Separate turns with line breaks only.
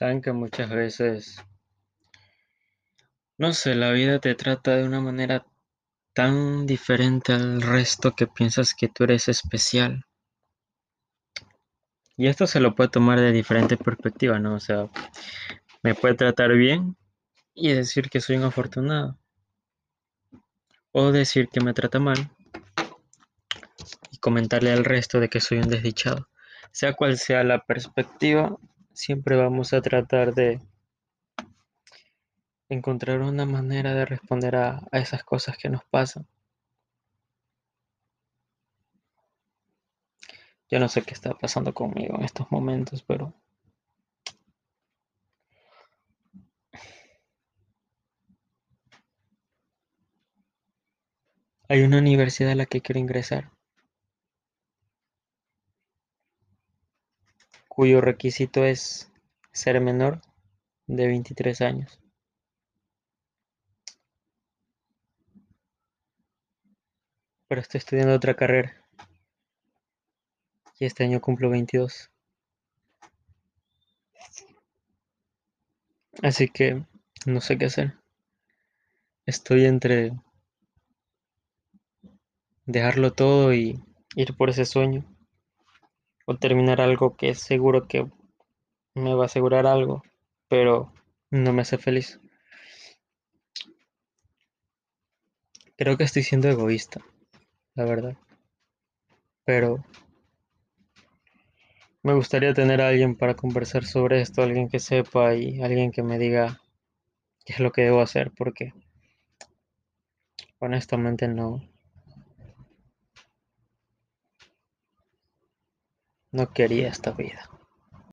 Saben que muchas veces, no sé, la vida te trata de una manera tan diferente al resto que piensas que tú eres especial. Y esto se lo puede tomar de diferentes perspectivas, ¿no? O sea, me puede tratar bien y decir que soy un afortunado. O decir que me trata mal y comentarle al resto de que soy un desdichado. Sea cual sea la perspectiva, siempre vamos a tratar de encontrar una manera de responder a, esas cosas que nos pasan. Yo no sé qué está pasando conmigo en estos momentos, pero hay una universidad a la que quiero ingresar, cuyo requisito es ser menor de 23 años. Pero estoy estudiando otra carrera y este año cumplo 22. Así que no sé qué hacer. Estoy entre dejarlo todo y ir por ese sueño o terminar algo que seguro que me va a asegurar algo, pero no me hace feliz. Creo que estoy siendo egoísta, la verdad. Pero me gustaría tener a alguien para conversar sobre esto, alguien que sepa y alguien que me diga qué es lo que debo hacer, porque honestamente no. No quería esta vida.